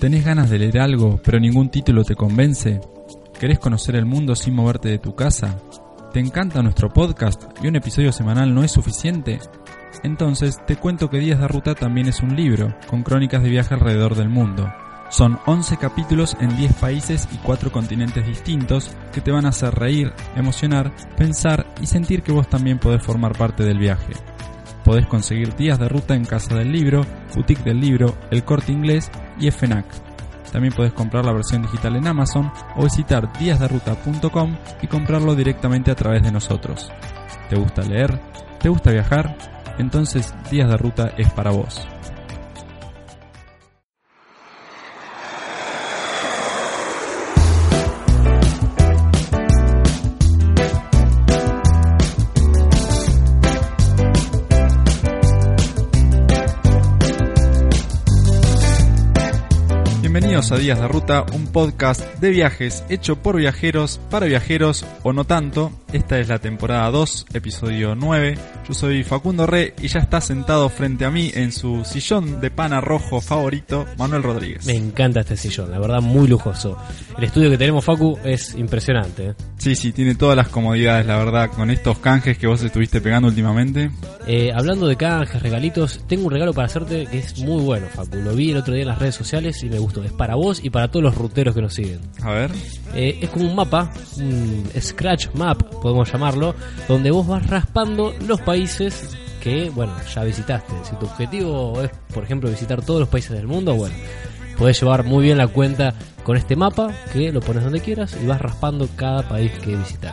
¿Tenés ganas de leer algo, pero ningún título te convence? ¿Querés conocer el mundo sin moverte de tu casa? ¿Te encanta nuestro podcast y un episodio semanal no es suficiente? Entonces te cuento que Días de Ruta también es un libro, con crónicas de viaje alrededor del mundo. Son 11 capítulos en 10 países y 4 continentes distintos que te van a hacer reír, emocionar, pensar y sentir que vos también podés formar parte del viaje. Podés conseguir Días de Ruta en Casa del Libro, Boutique del Libro, El Corte Inglés y FNAC. También podés comprar la versión digital en Amazon o visitar díasderuta.com y comprarlo directamente a través de nosotros. ¿Te gusta leer? ¿Te gusta viajar? Entonces Días de Ruta es para vos. Bienvenido. Bienvenidos a Días de Ruta, un podcast de viajes hecho por viajeros, para viajeros o no tanto. Esta es la temporada 2, episodio 9. Yo soy Facundo Re y ya está sentado frente a mí en su sillón de pana rojo favorito, Manuel Rodríguez. Me encanta este sillón, la verdad muy lujoso. El estudio que tenemos, Facu, es impresionante. ¿eh? Sí, sí, tiene todas las comodidades, la verdad, con estos canjes que vos estuviste pegando últimamente. Eh, hablando de canjes, regalitos, tengo un regalo para hacerte que es muy bueno, Facu. Lo vi el otro día en las redes sociales y me gustó. Es para vos y para todos los ruteros que nos siguen. A ver. Eh, es como un mapa, un scratch map, podemos llamarlo, donde vos vas raspando los países que, bueno, ya visitaste. Si tu objetivo es, por ejemplo, visitar todos los países del mundo, bueno, podés llevar muy bien la cuenta con este mapa, que lo pones donde quieras y vas raspando cada país que visitas.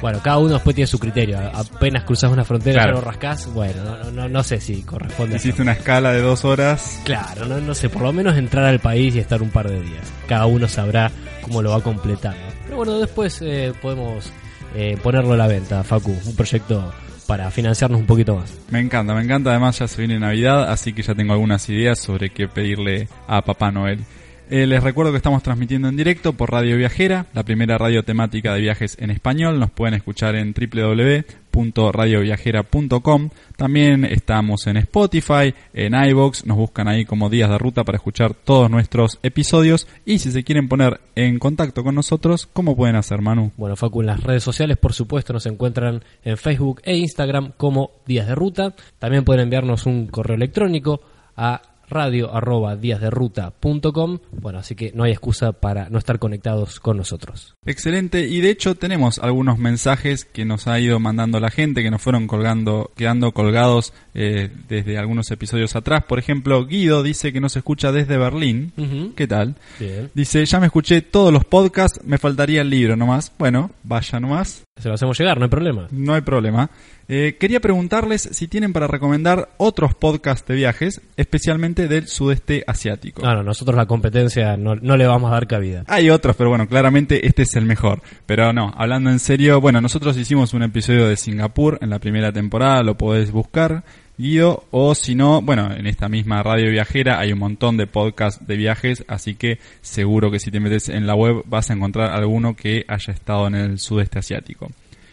Bueno, cada uno después tiene su criterio. Apenas cruzas una frontera Claro. ya lo rascás. Bueno, no, no, no sé si corresponde. Hiciste una escala de dos horas. Claro, no, no sé, por lo menos entrar al país y estar un par de días. Cada uno sabrá cómo lo va completando. Pero bueno, después eh, podemos eh, ponerlo a la venta, Facu. Un proyecto para financiarnos un poquito más. Me encanta, me encanta. Además ya se viene Navidad, así que ya tengo algunas ideas sobre qué pedirle a Papá Noel. Eh, les recuerdo que estamos transmitiendo en directo por Radio Viajera, la primera radio temática de viajes en español. Nos pueden escuchar en www.radioviajera.com. También estamos en Spotify, en iBox. Nos buscan ahí como Días de Ruta para escuchar todos nuestros episodios. Y si se quieren poner en contacto con nosotros, ¿cómo pueden hacer, Manu? Bueno, Facu, en las redes sociales, por supuesto, nos encuentran en Facebook e Instagram como Días de Ruta. También pueden enviarnos un correo electrónico a radio arroba díasderuta.com. Bueno, así que no hay excusa para no estar conectados con nosotros. Excelente, y de hecho tenemos algunos mensajes que nos ha ido mandando la gente, que nos fueron colgando, quedando colgados eh, desde algunos episodios atrás. Por ejemplo, Guido dice que nos escucha desde Berlín. ¿Qué tal? Bien. Dice, ya me escuché todos los podcasts, me faltaría el libro nomás. Bueno, vaya nomás, Se lo hacemos llegar, no hay problema. no hay problema. Eh, quería preguntarles si tienen para recomendar otros podcasts de viajes, especialmente del sudeste asiático. No, nosotros la competencia no, no le vamos a dar cabida. Hay otros, pero bueno, claramente este es el mejor. Pero no, hablando en serio, bueno, nosotros hicimos un episodio de Singapur en la primera temporada, lo podés buscar, Guido, o si no, bueno, en esta misma radio viajera hay un montón de podcasts de viajes, así que seguro que si te metes en la web vas a encontrar alguno que haya estado en el sudeste asiático.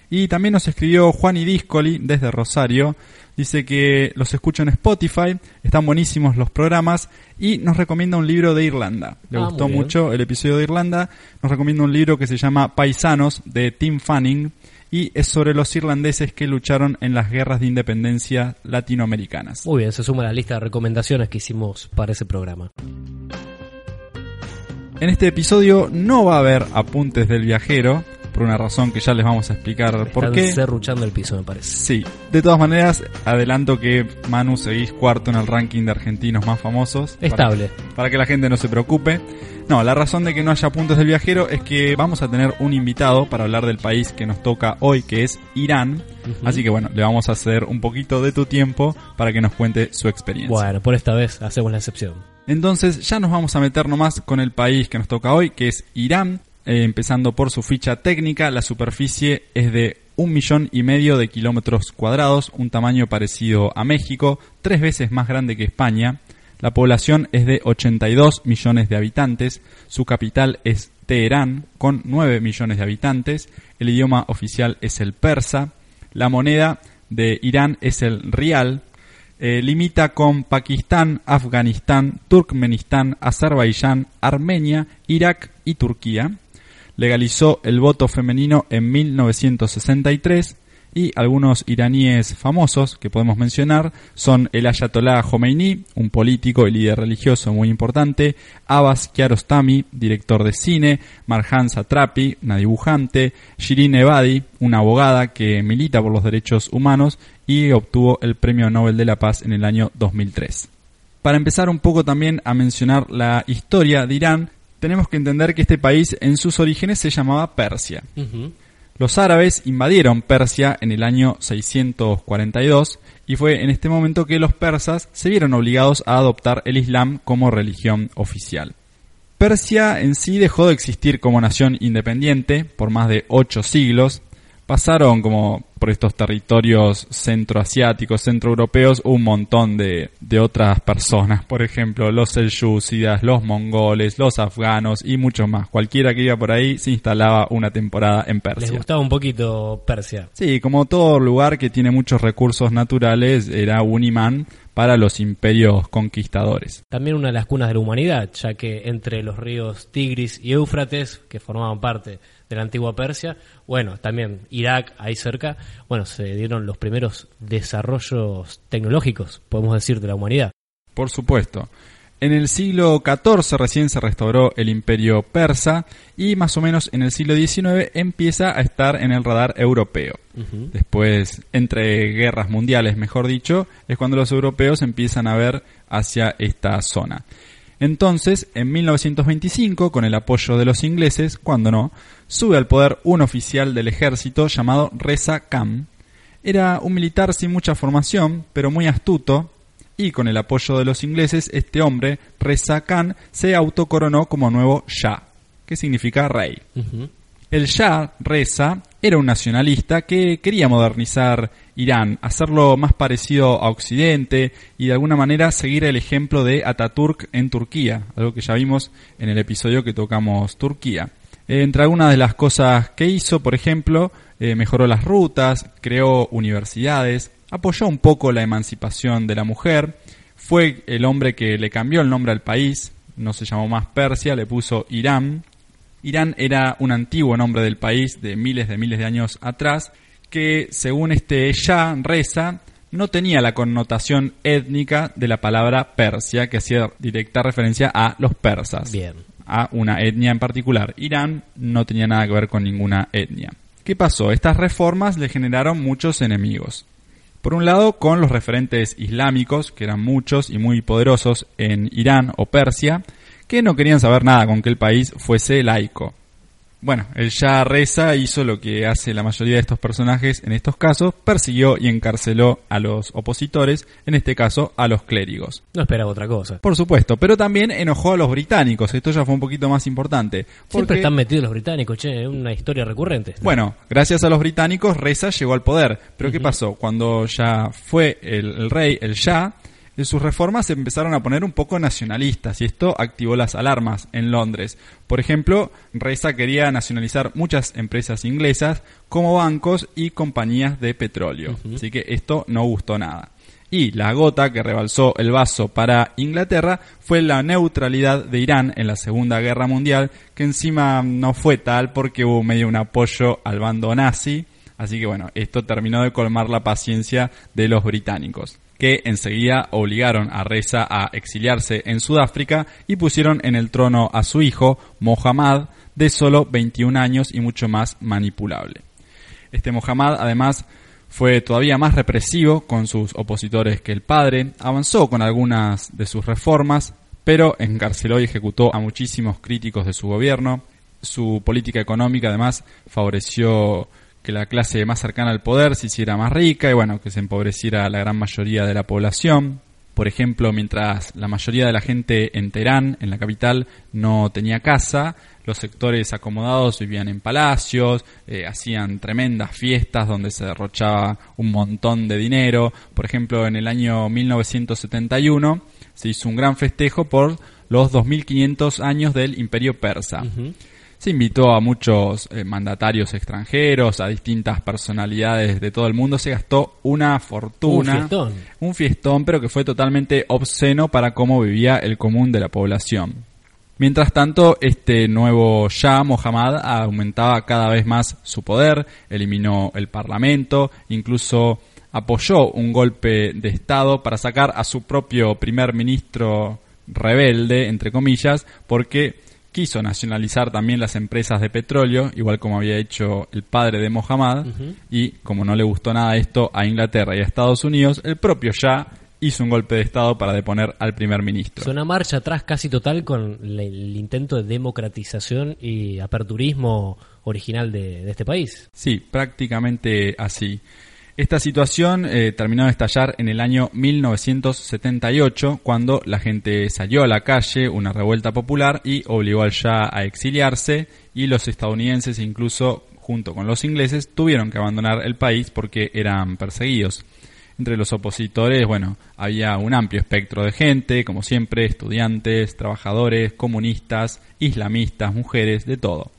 Y también nos escribió Juan y Discoli desde Rosario. Dice que los escucha en Spotify, están buenísimos los programas y nos recomienda un libro de Irlanda. Le Ah, gustó mucho el episodio de Irlanda. Nos recomienda un libro que se llama Paisanos de Tim Fanning y es sobre los irlandeses que lucharon en las guerras de independencia latinoamericanas. Muy bien, se suma a la lista de recomendaciones que hicimos para ese programa. En este episodio no va a haber apuntes del viajero, por una razón que ya les vamos a explicar por qué. serruchando el piso, me parece. Sí, de todas maneras, adelanto que Manu seguís cuarto en el ranking de argentinos más famosos. Estable. Para, para que la gente no se preocupe. No, la razón de que no haya puntos del viajero es que vamos a tener un invitado para hablar del país que nos toca hoy, que es Irán. Así que bueno, le vamos a hacer un poquito de tu tiempo para que nos cuente su experiencia. Bueno, por esta vez hacemos la excepción. Entonces ya nos vamos a meter nomás con el país que nos toca hoy, que es Irán. Eh, empezando por su ficha técnica, la superficie es de un millón y medio de kilómetros cuadrados, un tamaño parecido a México, tres veces más grande que España. La población es de 82 millones de habitantes, su capital es Teherán, con 9 millones de habitantes, el idioma oficial es el persa, la moneda de Irán es el rial, eh, limita con Pakistán, Afganistán, Turkmenistán, Azerbaiyán, Armenia, Irak y Turquía. Legalizó el voto femenino en 1963 y algunos iraníes famosos que podemos mencionar son el Ayatollah Khomeini, un político y líder religioso muy importante, Abbas Kiarostami, director de cine, Marjan Satrapi, una dibujante, Shirin Ebadi, una abogada que milita por los derechos humanos y obtuvo el Premio Nobel de la Paz en el año 2003. Para empezar un poco también a mencionar la historia de Irán, tenemos que entender que este país en sus orígenes se llamaba Persia. Los árabes invadieron Persia en el año 642 y fue en este momento que los persas se vieron obligados a adoptar el Islam como religión oficial. Persia en sí dejó de existir como nación independiente por más de ocho siglos. Pasaron como por estos territorios centroasiáticos, centroeuropeos, un montón de, de otras personas. Por ejemplo, los selyúcidas, los mongoles, los afganos y muchos más. Cualquiera que iba por ahí se instalaba una temporada en Les Persia. gustaba un poquito Persia. Sí, como todo lugar que tiene muchos recursos naturales, era un imán para los imperios conquistadores. También una de las cunas de la humanidad, ya que entre los ríos Tigris y Éufrates, que formaban parte de la antigua Persia, bueno, también Irak, ahí cerca, bueno, se dieron los primeros desarrollos tecnológicos, podemos decir, de la humanidad. Por supuesto. En el siglo XIV recién se restauró el imperio persa y más o menos en el siglo XIX empieza a estar en el radar europeo. Después, entre guerras mundiales, mejor dicho, es cuando los europeos empiezan a ver hacia esta zona. Entonces, en 1925, con el apoyo de los ingleses, cuando no, sube al poder un oficial del ejército llamado Reza Khan. Era un militar sin mucha formación, pero muy astuto, y con el apoyo de los ingleses, este hombre, Reza Khan, se autocoronó como nuevo Shah, que significa rey. El Shah, Reza, era un nacionalista que quería modernizar Irán, hacerlo más parecido a Occidente y de alguna manera seguir el ejemplo de Ataturk en Turquía, algo que ya vimos en el episodio que tocamos Turquía. Eh, Entre algunas de las cosas que hizo, por ejemplo, eh, mejoró las rutas, creó universidades, apoyó un poco la emancipación de la mujer, fue el hombre que le cambió el nombre al país, no se llamó más Persia, le puso Irán, Irán era un antiguo nombre del país de miles de miles de años atrás, que según este Shah Reza no tenía la connotación étnica de la palabra Persia, que hacía directa referencia a los persas, Bien. a una etnia en particular. Irán no tenía nada que ver con ninguna etnia. ¿Qué pasó? Estas reformas le generaron muchos enemigos. Por un lado, con los referentes islámicos, que eran muchos y muy poderosos en Irán o Persia, que no querían saber nada con que el país fuese laico. Bueno, el Shah Reza hizo lo que hace la mayoría de estos personajes en estos casos, persiguió y encarceló a los opositores, en este caso a los clérigos. No esperaba otra cosa. Por supuesto, pero también enojó a los británicos, esto ya fue un poquito más importante. Siempre porque- están metidos los británicos, che, es una historia recurrente. bueno, gracias a los británicos, Reza llegó al poder. Pero ¿qué pasó? Cuando ya fue el, el rey, el Shah, eh, sus reformas se empezaron a poner un poco nacionalistas y esto activó las alarmas en Londres. Por ejemplo, Reza quería nacionalizar muchas empresas inglesas como bancos y compañías de petróleo. Así que esto no gustó nada. Y la gota que rebalsó el vaso para Inglaterra fue la neutralidad de Irán en la Segunda Guerra Mundial, que encima no fue tal porque hubo medio un apoyo al bando nazi. Así que bueno, esto terminó de colmar la paciencia de los británicos, que enseguida obligaron a Reza a exiliarse en Sudáfrica y pusieron en el trono a su hijo, Mohammad, de solo 21 años y mucho más manipulable. Este Mohammad además fue todavía más represivo con sus opositores que el padre, avanzó con algunas de sus reformas, pero encarceló y ejecutó a muchísimos críticos de su gobierno. Su política económica además favoreció que la clase más cercana al poder se hiciera más rica y bueno, que se empobreciera la gran mayoría de la población. Por ejemplo, mientras la mayoría de la gente en Teherán, en la capital, no tenía casa, los sectores acomodados vivían en palacios, eh, hacían tremendas fiestas donde se derrochaba un montón de dinero. Por ejemplo, en el año 1971 se hizo un gran festejo por los 2500 años del Imperio Persa. Se invitó a muchos eh, mandatarios extranjeros, a distintas personalidades de todo el mundo. Se gastó una fortuna. Un fiestón. Un fiestón, pero que fue totalmente obsceno para cómo vivía el común de la población. Mientras tanto, este nuevo Shah Mohammad aumentaba cada vez más su poder, eliminó el parlamento, incluso apoyó un golpe de Estado para sacar a su propio primer ministro rebelde, entre comillas, porque quiso nacionalizar también las empresas de petróleo, igual como había hecho el padre de Mohammad, y como no le gustó nada esto a Inglaterra y a Estados Unidos, el propio Shah hizo un golpe de Estado para deponer al primer ministro. Es una marcha atrás casi total con el intento de democratización y aperturismo original de, de este país. Sí, prácticamente así. Esta situación eh, terminó de estallar en el año 1978, cuando la gente salió a la calle, una revuelta popular, y obligó al Shah a exiliarse, y los estadounidenses, incluso junto con los ingleses, tuvieron que abandonar el país porque eran perseguidos. Entre los opositores, bueno, había un amplio espectro de gente, como siempre, estudiantes, trabajadores, comunistas, islamistas, mujeres, de todo.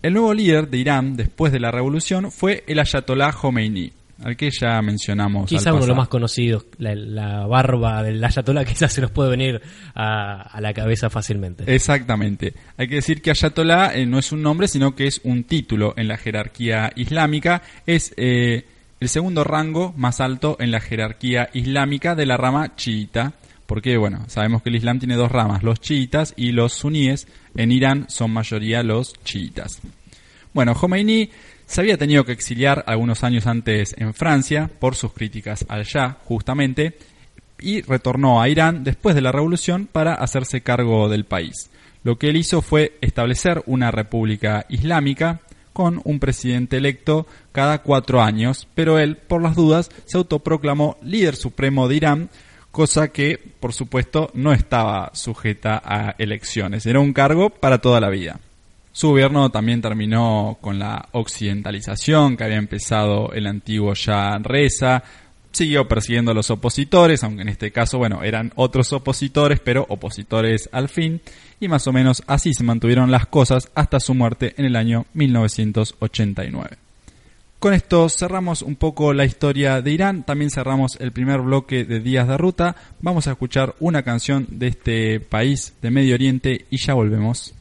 El nuevo líder de Irán después de la revolución fue el Ayatollah Khomeini, al que ya mencionamos. Quizá uno de los más conocidos, la, la barba del Ayatollah, quizás se nos puede venir a, a la cabeza fácilmente. Exactamente. Hay que decir que Ayatollah eh, no es un nombre, sino que es un título en la jerarquía islámica. Es eh, el segundo rango más alto en la jerarquía islámica de la rama chiita. Porque, bueno, sabemos que el Islam tiene dos ramas, los chiitas y los suníes. En Irán son mayoría los chiitas. Bueno, Khomeini se había tenido que exiliar algunos años antes en Francia por sus críticas al Shah, justamente, y retornó a Irán después de la revolución para hacerse cargo del país. Lo que él hizo fue establecer una república islámica con un presidente electo cada cuatro años, pero él, por las dudas, se autoproclamó líder supremo de Irán, cosa que, por supuesto, no estaba sujeta a elecciones. Era un cargo para toda la vida. Su gobierno también terminó con la occidentalización que había empezado el antiguo Shah Reza. Siguió persiguiendo a los opositores, aunque en este caso, bueno, eran otros opositores, pero opositores al fin. Y más o menos así se mantuvieron las cosas hasta su muerte en el año 1989. Con esto cerramos un poco la historia de Irán, también cerramos el primer bloque de Días de Ruta. Vamos a escuchar una canción de este país de Medio Oriente y ya volvemos.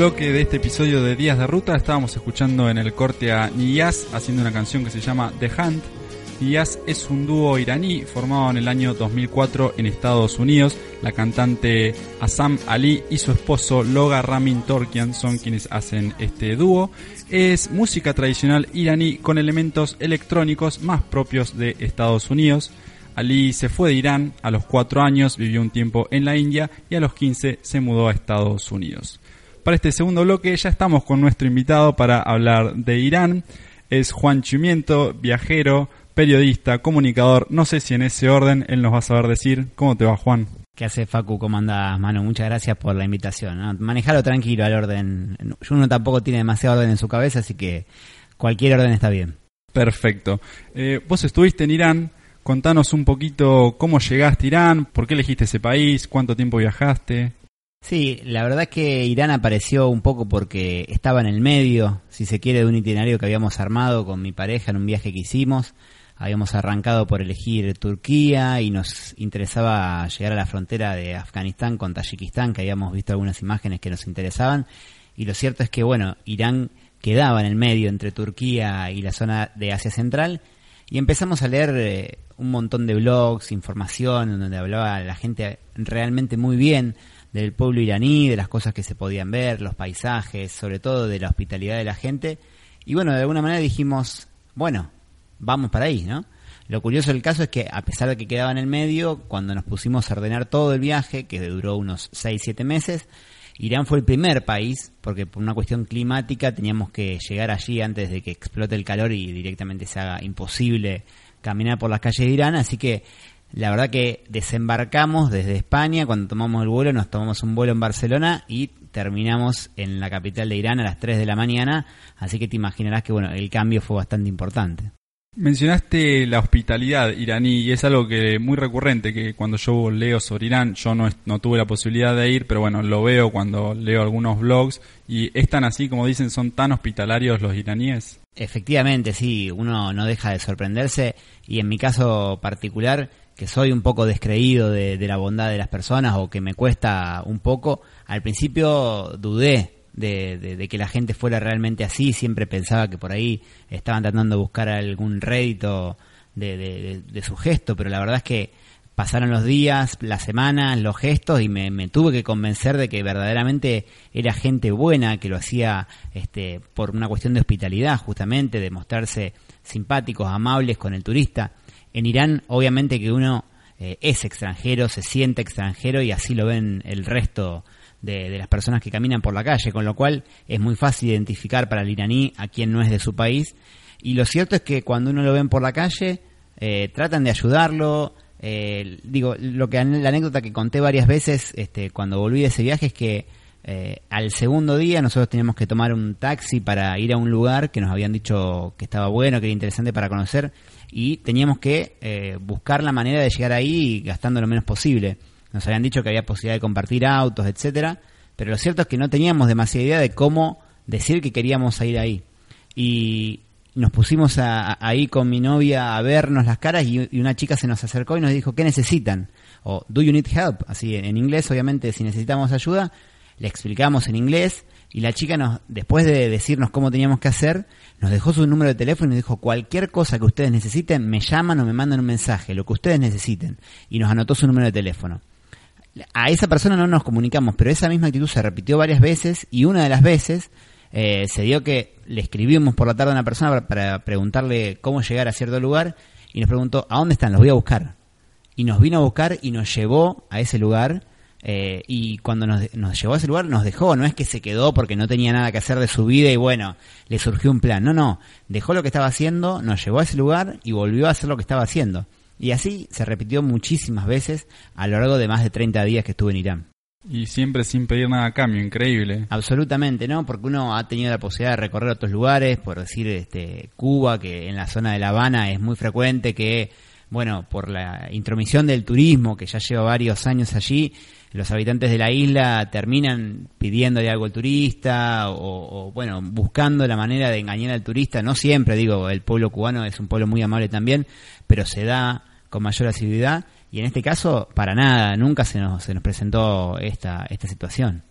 Bloque de este episodio de Días de Ruta estábamos escuchando en el corte a Niyaz haciendo una canción que se llama The Hunt. Niyaz es un dúo iraní formado en el año 2004 en Estados Unidos. La cantante Asam Ali y su esposo Loga Ramin Torkian son quienes hacen este dúo. Es música tradicional iraní con elementos electrónicos más propios de Estados Unidos. Ali se fue de Irán a los 4 años, vivió un tiempo en la India y a los 15 se mudó a Estados Unidos. Para este segundo bloque ya estamos con nuestro invitado para hablar de Irán. Es Juan Chimiento, viajero, periodista, comunicador. No sé si en ese orden él nos va a saber decir. ¿Cómo te va, Juan? ¿Qué hace Facu? ¿Cómo andás, mano? Muchas gracias por la invitación. Manejalo tranquilo al orden. Uno tampoco tiene demasiado orden en su cabeza, así que cualquier orden está bien. Perfecto. Eh, vos estuviste en Irán. Contanos un poquito cómo llegaste a Irán, por qué elegiste ese país, cuánto tiempo viajaste. Sí, la verdad que Irán apareció un poco porque estaba en el medio, si se quiere, de un itinerario que habíamos armado con mi pareja en un viaje que hicimos. Habíamos arrancado por elegir Turquía y nos interesaba llegar a la frontera de Afganistán con Tayikistán, que habíamos visto algunas imágenes que nos interesaban. Y lo cierto es que, bueno, Irán quedaba en el medio entre Turquía y la zona de Asia Central. Y empezamos a leer eh, un montón de blogs, información, donde hablaba la gente realmente muy bien del pueblo iraní, de las cosas que se podían ver, los paisajes, sobre todo de la hospitalidad de la gente. Y bueno, de alguna manera dijimos, bueno, vamos para ahí, ¿no? Lo curioso del caso es que a pesar de que quedaba en el medio, cuando nos pusimos a ordenar todo el viaje, que duró unos 6-7 meses, Irán fue el primer país, porque por una cuestión climática teníamos que llegar allí antes de que explote el calor y directamente se haga imposible caminar por las calles de Irán, así que la verdad que desembarcamos desde España, cuando tomamos el vuelo, nos tomamos un vuelo en Barcelona y terminamos en la capital de Irán a las 3 de la mañana, así que te imaginarás que bueno, el cambio fue bastante importante. Mencionaste la hospitalidad iraní y es algo que muy recurrente que cuando yo leo sobre Irán, yo no, no tuve la posibilidad de ir, pero bueno, lo veo cuando leo algunos blogs y es tan así como dicen, son tan hospitalarios los iraníes. Efectivamente, sí, uno no deja de sorprenderse y en mi caso particular, que soy un poco descreído de, de la bondad de las personas o que me cuesta un poco, al principio dudé de, que la gente fuera realmente así, siempre pensaba que por ahí estaban tratando de buscar algún rédito de, su gesto, pero la verdad es que pasaron los días, las semanas, los gestos y me, tuve que convencer de que verdaderamente era gente buena, que lo hacía este, por una cuestión de hospitalidad justamente, de mostrarse simpáticos, amables con el turista. En Irán obviamente que uno eh, es extranjero, se siente extranjero y así lo ven el resto de, las personas que caminan por la calle, con lo cual es muy fácil identificar para el iraní a quien no es de su país. Y lo cierto es que cuando uno lo ven por la calle, eh, tratan de ayudarlo. Eh, digo, lo que la anécdota que conté varias veces este, cuando volví de ese viaje es que eh, al segundo día nosotros teníamos que tomar un taxi para ir a un lugar que nos habían dicho que estaba bueno, que era interesante para conocer y teníamos que buscar la manera de llegar ahí gastando lo menos posible. Nos habían dicho que había posibilidad de compartir autos, etcétera, pero lo cierto es que no teníamos demasiada idea de cómo decir que queríamos ir ahí. Y nos pusimos ahí con mi novia a vernos las caras y, una chica se nos acercó y nos dijo, ¿qué necesitan? O, ¿do you need help? Así en inglés, obviamente, si necesitamos ayuda, le explicamos en inglés y la chica nos, después de decirnos cómo teníamos que hacer, nos dejó su número de teléfono y nos dijo cualquier cosa que ustedes necesiten, me llaman o me mandan un mensaje, lo que ustedes necesiten. Y nos anotó su número de teléfono a esa persona no nos comunicamos, pero esa misma actitud se repitió varias veces y una de las veces eh, se dio que le escribimos por la tarde a una persona para, preguntarle cómo llegar a cierto lugar y nos preguntó, ¿a dónde están? Los voy a buscar. Y nos vino a buscar y nos llevó a ese lugar eh, y cuando nos, nos, llevó a ese lugar nos dejó, no es que se quedó porque no tenía nada que hacer de su vida y bueno, le surgió un plan, no, no, dejó lo que estaba haciendo, nos llevó a ese lugar y volvió a hacer lo que estaba haciendo. Y así se repitió muchísimas veces a lo largo de más de 30 días que estuve en Irán. Y siempre sin pedir nada a cambio, increíble. Absolutamente, ¿no? Porque uno ha tenido la posibilidad de recorrer otros lugares, por decir este Cuba, que en la zona de La Habana es muy frecuente que, bueno, por la intromisión del turismo, que ya lleva varios años allí, los habitantes de la isla terminan pidiéndole algo al turista o, o, bueno, buscando la manera de engañar al turista. No siempre, digo, el pueblo cubano es un pueblo muy amable también, pero se da con mayor asiduidad y en este caso para nada, nunca se nos, se nos presentó esta, esta situación.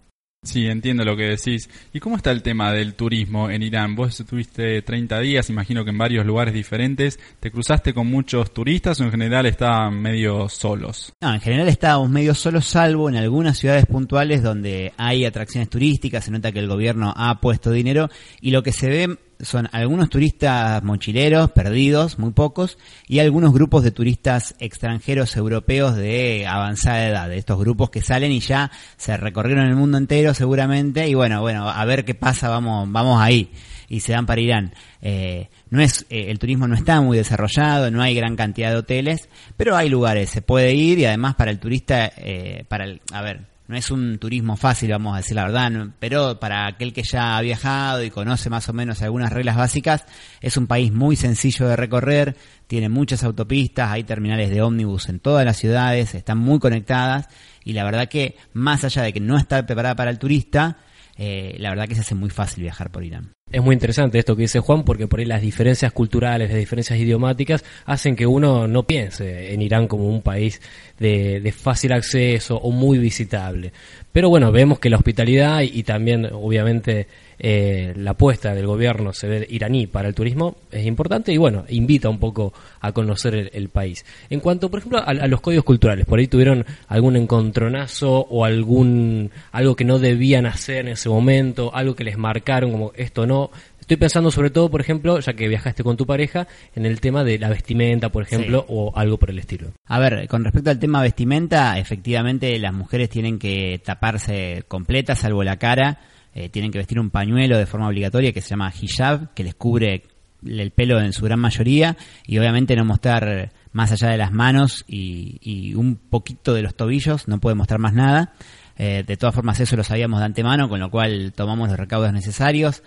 Sí, entiendo lo que decís. ¿Y cómo está el tema del turismo en Irán? Vos estuviste 30 días, imagino que en varios lugares diferentes. ¿Te cruzaste con muchos turistas o en general estaban medio solos? No, en general estábamos medio solos, salvo en algunas ciudades puntuales donde hay atracciones turísticas. Se nota que el gobierno ha puesto dinero y lo que se ve son algunos turistas mochileros perdidos, muy pocos, y algunos grupos de turistas extranjeros europeos de avanzada edad, estos grupos que salen y ya se recorrieron el mundo entero seguramente, y bueno, bueno, a ver qué pasa, vamos, vamos ahí, y se dan para Irán. Eh, no es, eh, el turismo no está muy desarrollado, no hay gran cantidad de hoteles, pero hay lugares, se puede ir y además para el turista, eh, para el, a ver, no es un turismo fácil, vamos a decir la verdad, pero para aquel que ya ha viajado y conoce más o menos algunas reglas básicas, es un país muy sencillo de recorrer, tiene muchas autopistas, hay terminales de ómnibus en todas las ciudades, están muy conectadas y la verdad que más allá de que no está preparada para el turista, eh, la verdad que se hace muy fácil viajar por Irán. Es muy interesante esto que dice Juan, porque por ahí las diferencias culturales, las diferencias idiomáticas, hacen que uno no piense en Irán como un país de, fácil acceso o muy visitable. Pero bueno, vemos que la hospitalidad y, también, obviamente, eh, la apuesta del gobierno se ve iraní para el turismo es importante y bueno, invita un poco a conocer el, país. En cuanto, por ejemplo, a, a, los códigos culturales, por ahí tuvieron algún encontronazo o algún algo que no debían hacer en ese momento, algo que les marcaron como esto no Estoy pensando sobre todo, por ejemplo, ya que viajaste con tu pareja, en el tema de la vestimenta, por ejemplo, o algo por el estilo. A ver, con respecto al tema vestimenta, efectivamente las mujeres tienen que taparse completa, salvo la cara, eh, tienen que vestir un pañuelo de forma obligatoria que se llama hijab, que les cubre el pelo en su gran mayoría, y obviamente no mostrar más allá de las manos y, un poquito de los tobillos, no puede mostrar más nada. Eh, de todas formas, eso lo sabíamos de antemano, con lo cual tomamos los recaudos necesarios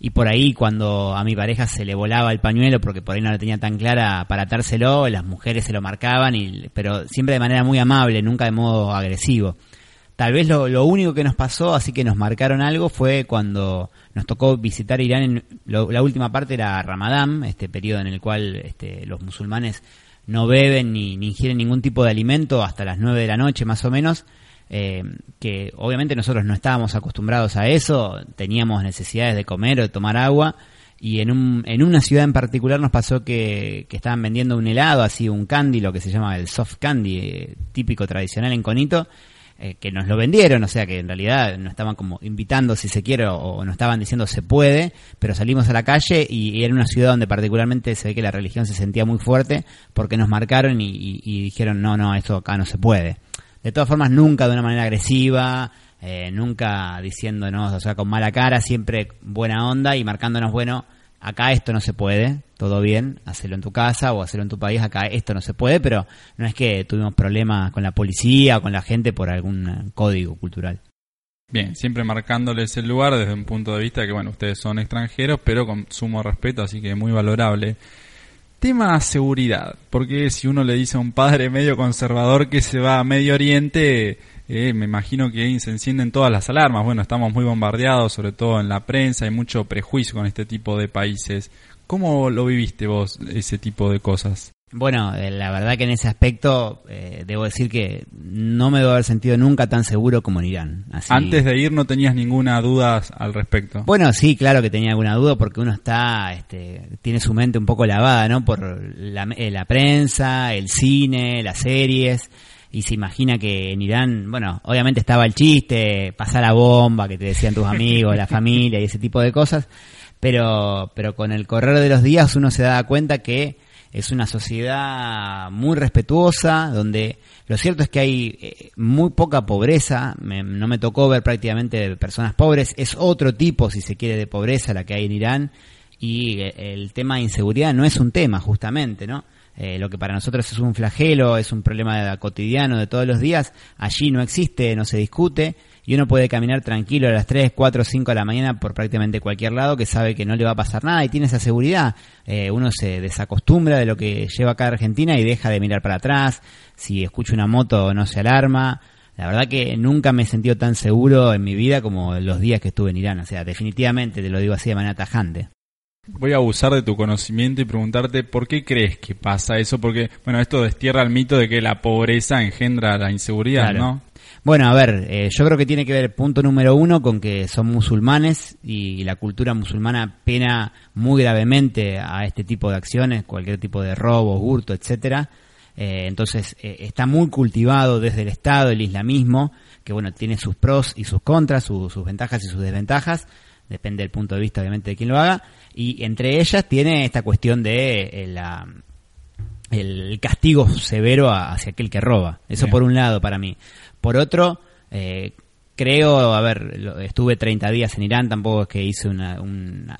y por ahí cuando a mi pareja se le volaba el pañuelo porque por ahí no la tenía tan clara para atárselo, las mujeres se lo marcaban, y, pero siempre de manera muy amable, nunca de modo agresivo. Tal vez lo, lo único que nos pasó, así que nos marcaron algo, fue cuando nos tocó visitar Irán. En, la última parte era Ramadán, este periodo en el cual este, los musulmanes no beben ni, ni ingieren ningún tipo de alimento hasta las 9 de la noche más o menos eh, que obviamente nosotros no estábamos acostumbrados a eso, teníamos necesidades de comer o de tomar agua, y en, un, en una ciudad en particular nos pasó que, que estaban vendiendo un helado, así un candy, lo que se llama el soft candy, eh, típico tradicional en Conito, eh, que nos lo vendieron, o sea que en realidad nos estaban como invitando si se quiere o, nos estaban diciendo se puede, pero salimos a la calle y, era una ciudad donde particularmente se ve que la religión se sentía muy fuerte porque nos marcaron y, y dijeron no, no, esto acá no se puede. De todas formas, nunca de una manera agresiva, eh, nunca diciéndonos, o sea, con mala cara, siempre buena onda y marcándonos, bueno, acá esto no se puede, todo bien, hacerlo en tu casa o hacerlo en tu país, acá esto no se puede, pero no es que tuvimos problemas con la policía o con la gente por algún código cultural. Bien, siempre marcándoles el lugar desde un punto de vista que, bueno, ustedes son extranjeros, pero con sumo respeto, así que muy valorable. Tema seguridad, porque si uno le dice a un padre medio conservador que se va a Medio Oriente, eh, me imagino que se encienden todas las alarmas. Bueno, estamos muy bombardeados, sobre todo en la prensa, hay mucho prejuicio con este tipo de países. ¿Cómo lo viviste vos, ese tipo de cosas? Bueno, eh, la verdad que en ese aspecto eh, debo decir que no me debo haber sentido nunca tan seguro como en Irán. Antes de ir no tenías ninguna duda al respecto. Bueno, sí, claro que tenía alguna duda porque uno está, este, tiene su mente un poco lavada, ¿no? Por la, eh, la prensa, el cine, las series y se imagina que en Irán, bueno, obviamente estaba el chiste, pasar la bomba que te decían tus amigos, la familia y ese tipo de cosas, pero, pero con el correr de los días uno se da cuenta que es una sociedad muy respetuosa, donde lo cierto es que hay eh, muy poca pobreza, no me tocó ver prácticamente personas pobres, es otro tipo, si se quiere, de pobreza la que hay en Irán, y eh, el tema de inseguridad no es un tema, justamente, ¿no? Eh, lo que para nosotros es un flagelo, es un problema cotidiano de todos los días, allí no existe, no se discute, y uno puede caminar tranquilo a las 3, 4, 5 de la mañana por prácticamente cualquier lado que sabe que no le va a pasar nada y tiene esa seguridad. Eh, uno se desacostumbra de lo que lleva acá a Argentina y deja de mirar para atrás. Si escucha una moto no se alarma. La verdad que nunca me he sentido tan seguro en mi vida como los días que estuve en Irán. O sea, definitivamente te lo digo así de manera tajante. Voy a abusar de tu conocimiento y preguntarte por qué crees que pasa eso, porque, bueno, esto destierra el mito de que la pobreza engendra la inseguridad, ¿no? Bueno, a ver, eh, yo creo que tiene que ver, punto número uno, con que son musulmanes y la cultura musulmana pena muy gravemente a este tipo de acciones, cualquier tipo de robo, hurto, etcétera. Eh, entonces, eh, está muy cultivado desde el Estado el islamismo, que bueno, tiene sus pros y sus contras, sus ventajas y sus desventajas, depende del punto de vista obviamente de quién lo haga, y entre ellas tiene esta cuestión de la, el castigo severo hacia aquel que roba. Eso por un lado para mí. Por otro, eh, creo, a ver, estuve 30 días en Irán, tampoco es que hice una, un,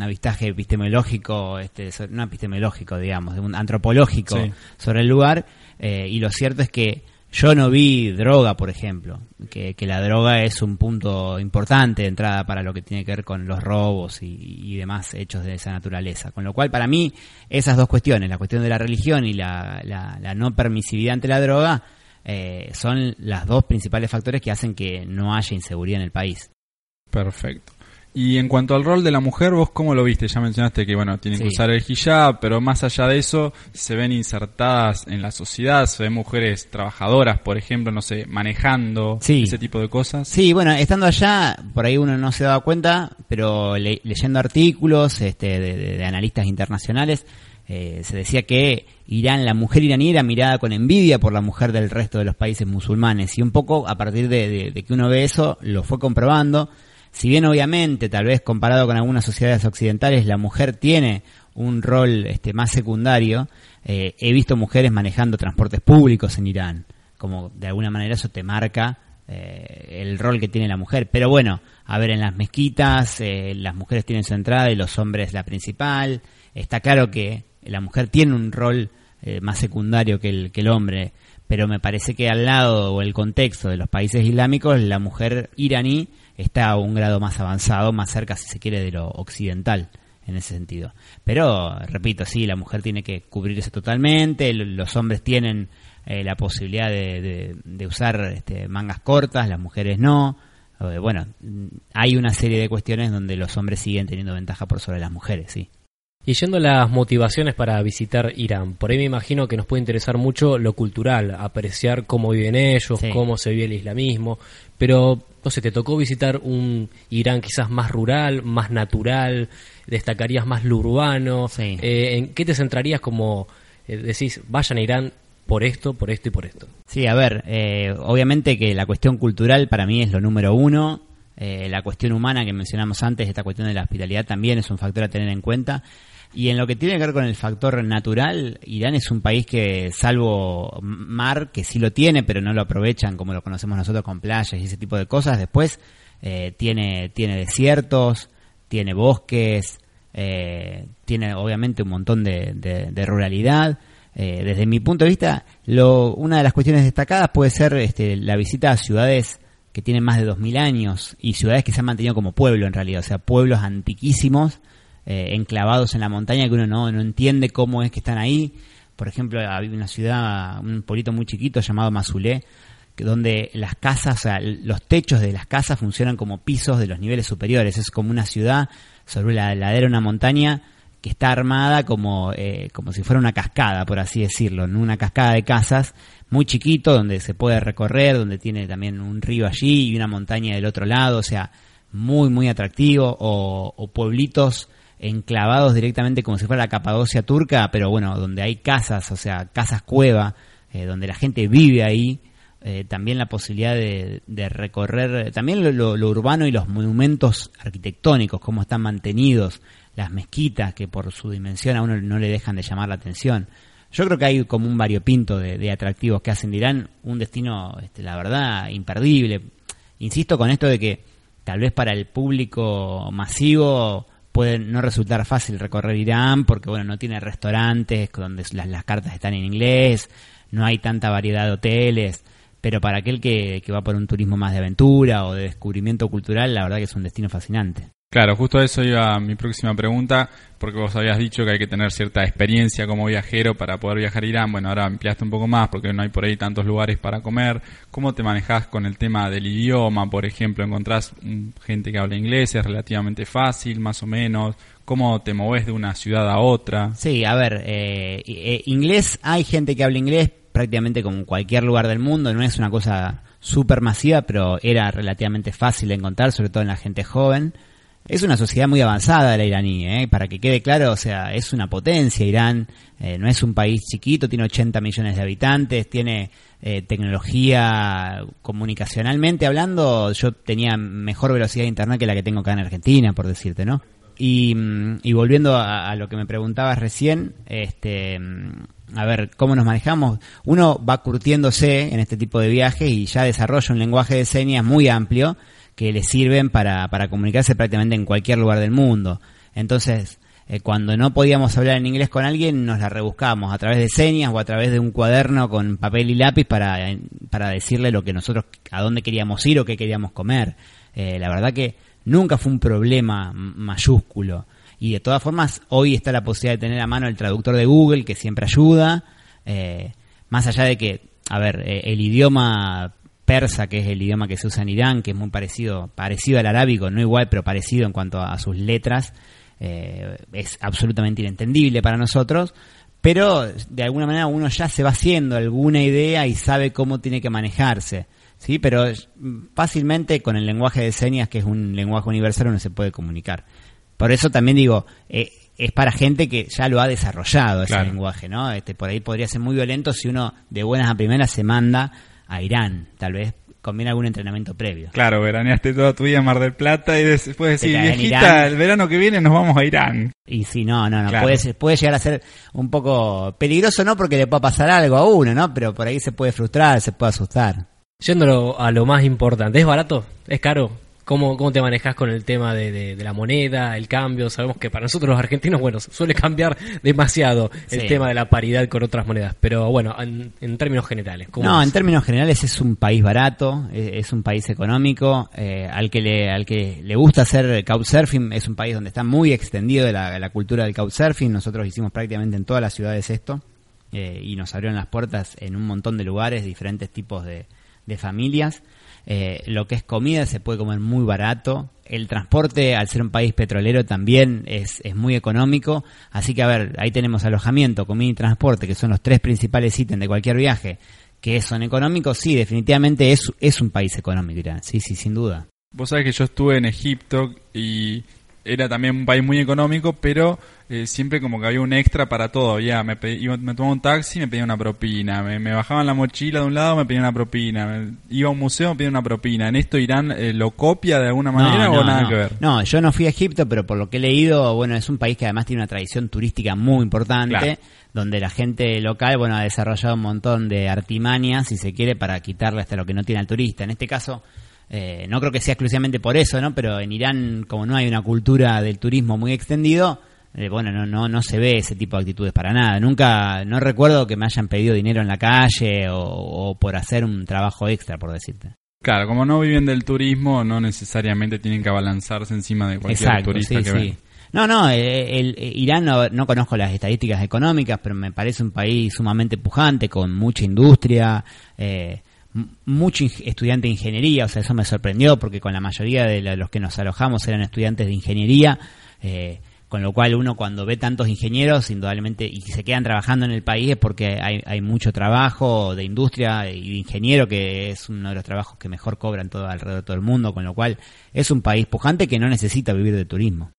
avistaje epistemológico, este, no epistemológico, digamos, un antropológico sobre el lugar, eh, y lo cierto es que yo no vi droga, por ejemplo, que, la droga es un punto importante de entrada para lo que tiene que ver con los robos y, demás hechos de esa naturaleza. Con lo cual, para mí, esas dos cuestiones, la cuestión de la religión y la, la no permisividad ante la droga, eh, son los dos principales factores que hacen que no haya inseguridad en el país. Perfecto. Y en cuanto al rol de la mujer, vos cómo lo viste? Ya mencionaste que bueno, tienen que usar el hijab, pero más allá de eso, se ven insertadas en la sociedad, se ven mujeres trabajadoras, por ejemplo, no sé, manejando, ese tipo de cosas. Sí, bueno, estando allá, por ahí uno no se daba cuenta, pero leyendo artículos este, de analistas internacionales, eh, se decía que Irán, la mujer iraní era mirada con envidia por la mujer del resto de los países musulmanes y un poco a partir de, que uno ve eso lo fue comprobando. Si bien obviamente, tal vez comparado con algunas sociedades occidentales, la mujer tiene un rol este, más secundario, eh, he visto mujeres manejando transportes públicos en Irán, como de alguna manera eso te marca eh, el rol que tiene la mujer. Pero bueno, a ver, en las mezquitas las mujeres tienen su entrada y los hombres la principal. Está claro que la mujer tiene un rol eh, más secundario que el, que el hombre, pero me parece que al lado o el contexto de los países islámicos, la mujer iraní está a un grado más avanzado, más cerca, si se quiere, de lo occidental en ese sentido. Pero, repito, sí, la mujer tiene que cubrirse totalmente, los hombres tienen eh, la posibilidad de, de, usar este, mangas cortas, las mujeres no. Eh, bueno, hay una serie de cuestiones donde los hombres siguen teniendo ventaja por sobre las mujeres, sí. Y yendo a las motivaciones para visitar Irán, por ahí me imagino que nos puede interesar mucho lo cultural, apreciar cómo viven ellos, cómo se vive el islamismo, pero no sé, te tocó visitar un Irán quizás más rural, más natural, destacarías más lo urbano, eh, ¿en qué te centrarías como eh, decís, vayan a Irán por esto, por esto y por esto? Sí, a ver, eh, obviamente que la cuestión cultural para mí es lo número uno, la cuestión humana que mencionamos antes, esta cuestión de la hospitalidad también es un factor a tener en cuenta. Y en lo que tiene que ver con el factor natural, Irán es un país que, salvo mar, que sí lo tiene, pero no lo aprovechan como lo conocemos nosotros con playas y ese tipo de cosas, después eh, tiene, tiene desiertos, tiene bosques, eh, tiene obviamente un montón de, ruralidad. Eh, desde mi punto de vista, lo, una de las cuestiones destacadas puede ser este, la visita a ciudades que tienen más de 2.000 años y ciudades que se han mantenido como pueblo en realidad, o sea, pueblos antiquísimos eh, enclavados en la montaña que uno no, no entiende cómo es que están ahí. Por ejemplo, había una ciudad, un pueblito muy chiquito llamado Mazulé, donde las casas, o sea, los techos de las casas funcionan como pisos de los niveles superiores. Es como una ciudad sobre la ladera de una montaña que está armada como, eh, como si fuera una cascada, por así decirlo, una cascada de casas muy chiquito donde se puede recorrer, donde tiene también un río allí y una montaña del otro lado, o sea, muy, muy atractivo, o, o pueblitos enclavados directamente como si fuera la Capadocia turca, pero bueno, donde hay casas, o sea, casas cueva, eh, donde la gente vive ahí, eh, también la posibilidad de, recorrer, también lo, urbano y los monumentos arquitectónicos, cómo están mantenidos, las mezquitas que por su dimensión a uno no le dejan de llamar la atención. Yo creo que hay como un variopinto de, atractivos que hacen de Irán un destino, este, la verdad, imperdible. Insisto con esto de que tal vez para el público masivo puede no resultar fácil recorrer Irán porque bueno no tiene restaurantes donde las, cartas están en inglés no hay tanta variedad de hoteles pero para aquel que, que va por un turismo más de aventura o de descubrimiento cultural la verdad que es un destino fascinante Claro, justo a eso iba mi próxima pregunta, porque vos habías dicho que hay que tener cierta experiencia como viajero para poder viajar a Irán. Bueno, ahora ampliaste un poco más porque no hay por ahí tantos lugares para comer. ¿Cómo te manejas con el tema del idioma? Por ejemplo, ¿encontrás gente que habla inglés? ¿Es relativamente fácil, más o menos? ¿Cómo te moves de una ciudad a otra? Sí, a ver, eh, eh, inglés, hay gente que habla inglés prácticamente como cualquier lugar del mundo, no es una cosa súper masiva, pero era relativamente fácil de encontrar, sobre todo en la gente joven. Es una sociedad muy avanzada la iraní, ¿eh? para que quede claro, o sea, es una potencia Irán, eh, no es un país chiquito, tiene 80 millones de habitantes, tiene eh, tecnología comunicacionalmente hablando, yo tenía mejor velocidad de internet que la que tengo acá en Argentina, por decirte, ¿no? Y, mm, volviendo a, a, lo que me preguntabas recién, este, mm, a ver, ¿cómo nos manejamos? Uno va curtiéndose en este tipo de viajes y ya desarrolla un lenguaje de señas muy amplio que le sirven para, para comunicarse prácticamente en cualquier lugar del mundo. Entonces, eh, cuando no podíamos hablar en inglés con alguien, nos la rebuscamos a través de señas o a través de un cuaderno con papel y lápiz para, para decirle lo que nosotros, a dónde queríamos ir o qué queríamos comer. Eh, la verdad que nunca fue un problema mayúsculo. Y de todas formas, hoy está la posibilidad de tener a mano el traductor de Google, que siempre ayuda. Eh, más allá de que, a ver, el idioma persa, que es el idioma que se usa en Irán, que es muy parecido, parecido al arábico, no igual, pero parecido en cuanto a, sus letras, eh, es absolutamente inentendible para nosotros, pero de alguna manera uno ya se va haciendo alguna idea y sabe cómo tiene que manejarse. Sí, pero fácilmente con el lenguaje de señas, que es un lenguaje universal, uno se puede comunicar. Por eso también digo, eh, es para gente que ya lo ha desarrollado ese Claro. lenguaje, ¿no? Este, por ahí podría ser muy violento si uno de buenas a primeras se manda a Irán, tal vez conviene algún entrenamiento previo. Claro, veraneaste toda tu vida en Mar del Plata y después en viejita, Irán. el verano que viene nos vamos a Irán. Y si no, no, no, Claro. puede, ser- puede llegar a ser un poco peligroso, no porque le pueda pasar algo a uno, ¿no? Pero por ahí se puede frustrar, se puede asustar. Yéndolo a lo más importante, ¿es barato? ¿Es caro? ¿Cómo, cómo te manejas con el tema de, de- de la moneda, el cambio? Sabemos que para nosotros los argentinos, bueno, suele cambiar demasiado el Sí. tema de la paridad con otras monedas. Pero bueno, en, en términos generales. ¿cómo No, es? en términos generales es un país barato, es, es un país económico, eh, al que le al que le gusta hacer couchsurfing es un país donde está muy extendido la, la cultura del couchsurfing. Nosotros hicimos prácticamente en todas las ciudades esto eh, y nos abrieron las puertas en un montón de lugares, diferentes tipos de, de familias. Eh, lo que es comida se puede comer muy barato. El transporte, al ser un país petrolero, también es, es muy económico. Así que, a ver, ahí tenemos alojamiento, comida y transporte, que son los tres principales ítems de cualquier viaje, que son económicos. Sí, definitivamente es, es un país económico, Irán. Sí, sí, sin duda. Vos sabés que yo estuve en Egipto y era también un país muy económico, pero eh, siempre como que había un extra para todo. Había, me, pedí- me tomaba un taxi, me pedía una propina. Me, me bajaban la mochila de un lado, me pedían una propina. Me- iba a un museo, me pedían una propina. ¿En esto Irán eh, lo copia de alguna manera o nada no. que ver? No, yo no fui a Egipto, pero por lo que he leído, bueno, es un país que además tiene una tradición turística muy importante, Claro. donde la gente local, bueno, ha desarrollado un montón de artimañas, si se quiere, para quitarle hasta lo que no tiene al turista. En este caso, eh, no creo que sea exclusivamente por eso, ¿no? Pero en Irán, como no hay una cultura del turismo muy extendido, eh, bueno, no, no, no se ve ese tipo de actitudes para nada. Nunca, no recuerdo que me hayan pedido dinero en la calle o, o por hacer un trabajo extra, por decirte. Claro, como no viven del turismo, no necesariamente tienen que abalanzarse encima de cualquier Exacto, turista sí, que sí. ven. No, no, eh, el, eh, Irán no, no conozco las estadísticas económicas, pero me parece un país sumamente pujante, con mucha industria, eh, mucho estudiante de ingeniería, o sea, eso me sorprendió porque con la mayoría de los que nos alojamos eran estudiantes de ingeniería, eh, con lo cual uno cuando ve tantos ingenieros, indudablemente, y se quedan trabajando en el país es porque hay, hay mucho trabajo de industria y de ingeniero, que es uno de los trabajos que mejor cobran todo alrededor de todo el mundo, con lo cual es un país pujante que no necesita vivir de turismo.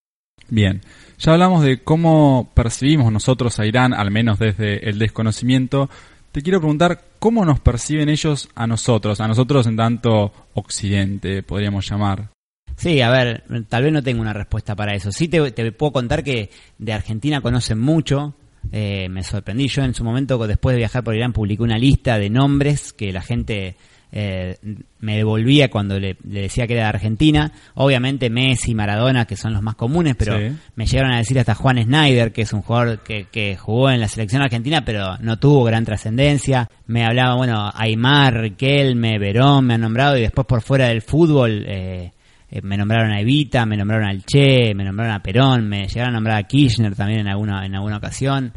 Bien, ya hablamos de cómo percibimos nosotros a Irán, al menos desde el desconocimiento. Te quiero preguntar cómo nos perciben ellos a nosotros, a nosotros en tanto occidente, podríamos llamar. Sí, a ver, tal vez no tengo una respuesta para eso. Sí te, te puedo contar que de Argentina conocen mucho. eh, me sorprendí. Yo en su momento, después de viajar por Irán, publiqué una lista de nombres que la gente eh, me devolvía cuando le, le decía que era de Argentina. Obviamente Messi, Maradona, que son los más comunes, pero Sí. me llegaron a decir hasta Juan Snyder, que es un jugador que, que jugó en la selección argentina, pero no tuvo gran trascendencia. Me hablaba, bueno, Aymar, Riquelme, Verón, me han nombrado, y después por fuera del fútbol, eh, eh, me nombraron a Evita, me nombraron al Che, me nombraron a Perón, me llegaron a nombrar a Kirchner también en alguna, en alguna ocasión.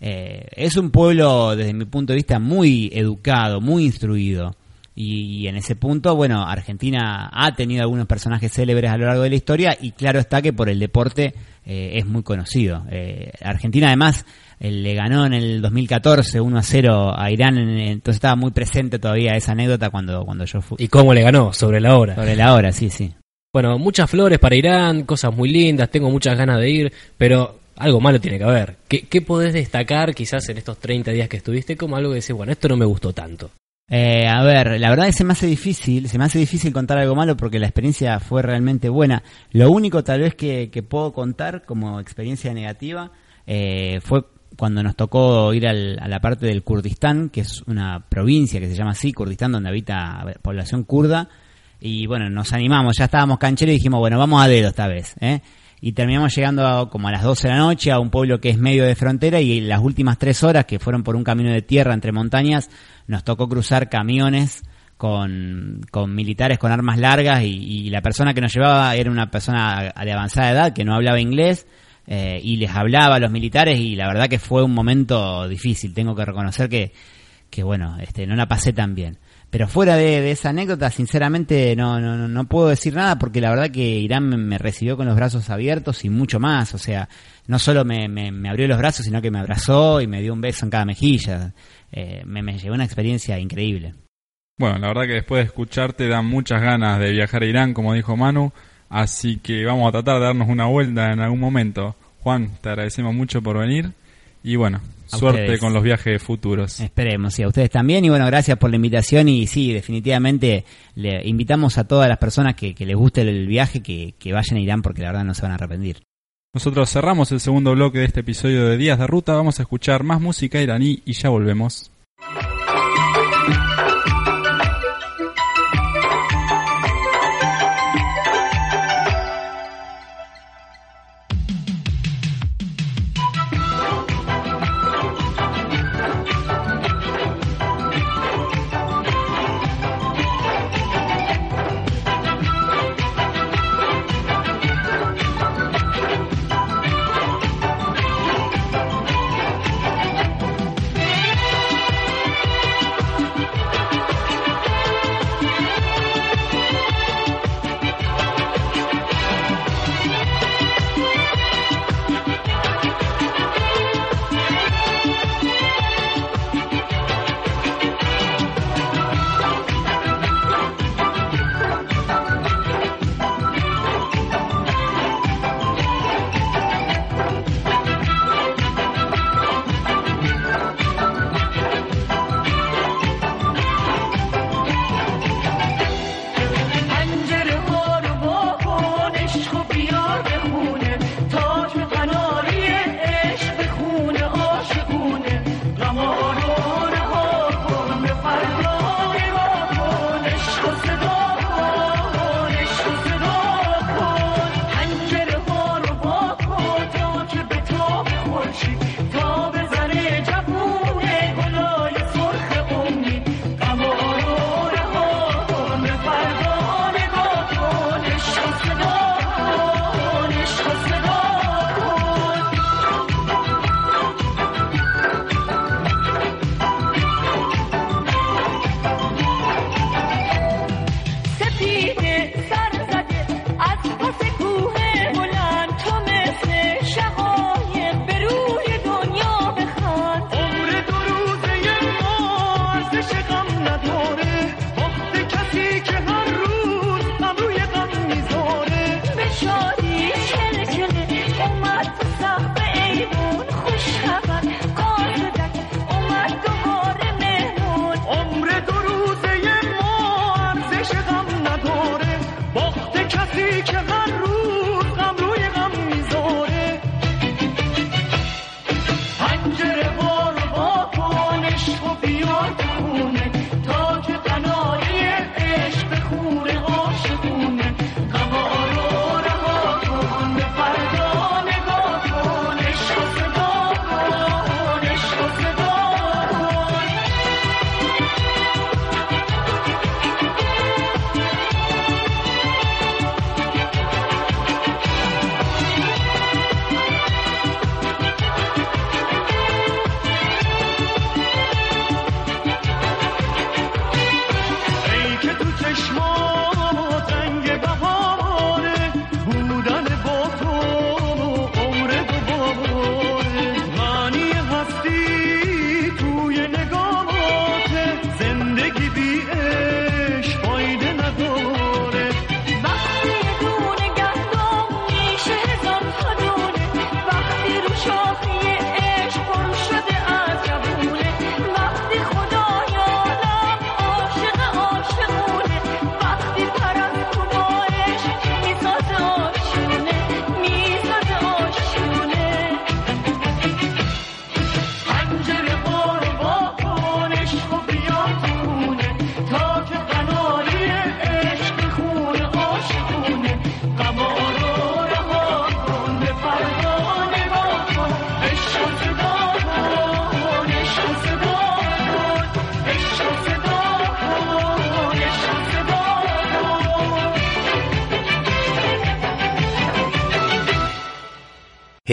Eh, es un pueblo, desde mi punto de vista, muy educado, muy instruido. Y, en ese punto, bueno, Argentina ha tenido algunos personajes célebres a lo largo de la historia y claro está que por el deporte eh, es muy conocido. Eh, Argentina además eh, le ganó en el 2014 1 a 0 a Irán, entonces estaba muy presente todavía esa anécdota cuando, cuando yo fui. ¿Y cómo le ganó? Sobre la hora. Sobre la hora, sí, sí. Bueno, muchas flores para Irán, cosas muy lindas, tengo muchas ganas de ir, pero algo malo tiene que haber. ¿Qué, qué podés destacar quizás en estos 30 días que estuviste como algo que decís, bueno, esto no me gustó tanto? Eh, a ver, la verdad es que se me hace difícil, se me hace difícil contar algo malo porque la experiencia fue realmente buena. Lo único tal vez que, puedo contar como experiencia negativa eh, fue cuando nos tocó ir a la parte del Kurdistán, que es una provincia que se llama así, Kurdistán, donde habita población kurda. Y bueno, nos animamos, ya estábamos cancheros y dijimos, bueno, vamos a dedo esta vez. ¿eh? Y terminamos llegando como a las 12 de la noche a un pueblo que es medio de frontera y las últimas tres horas, que fueron por un camino de tierra entre montañas, nos tocó cruzar camiones con, con militares con armas largas y, la persona que nos llevaba era una persona de avanzada edad que no hablaba inglés eh, y les hablaba a los militares y la verdad que fue un momento difícil. Tengo que reconocer que, que bueno, este, no la pasé tan bien. Pero fuera de, esa anécdota, sinceramente no, no, no puedo decir nada porque la verdad que Irán me, recibió con los brazos abiertos y mucho más. O sea, no solo me, me, abrió los brazos, sino que me abrazó y me dio un beso en cada mejilla. Eh, me, me llevó una experiencia increíble. Bueno, la verdad que después de escucharte dan muchas ganas de viajar a Irán, como dijo Manu. Así que vamos a tratar de darnos una vuelta en algún momento. Juan, te agradecemos mucho por venir. Y bueno, suerte con los viajes futuros. Esperemos, y a ustedes también. Y bueno, gracias por la invitación. Y sí, definitivamente le invitamos a todas las personas que, les guste el viaje que, que vayan a Irán porque la verdad no se van a arrepentir. Nosotros cerramos el segundo bloque de este episodio de Días de Ruta. Vamos a escuchar más música iraní y ya volvemos.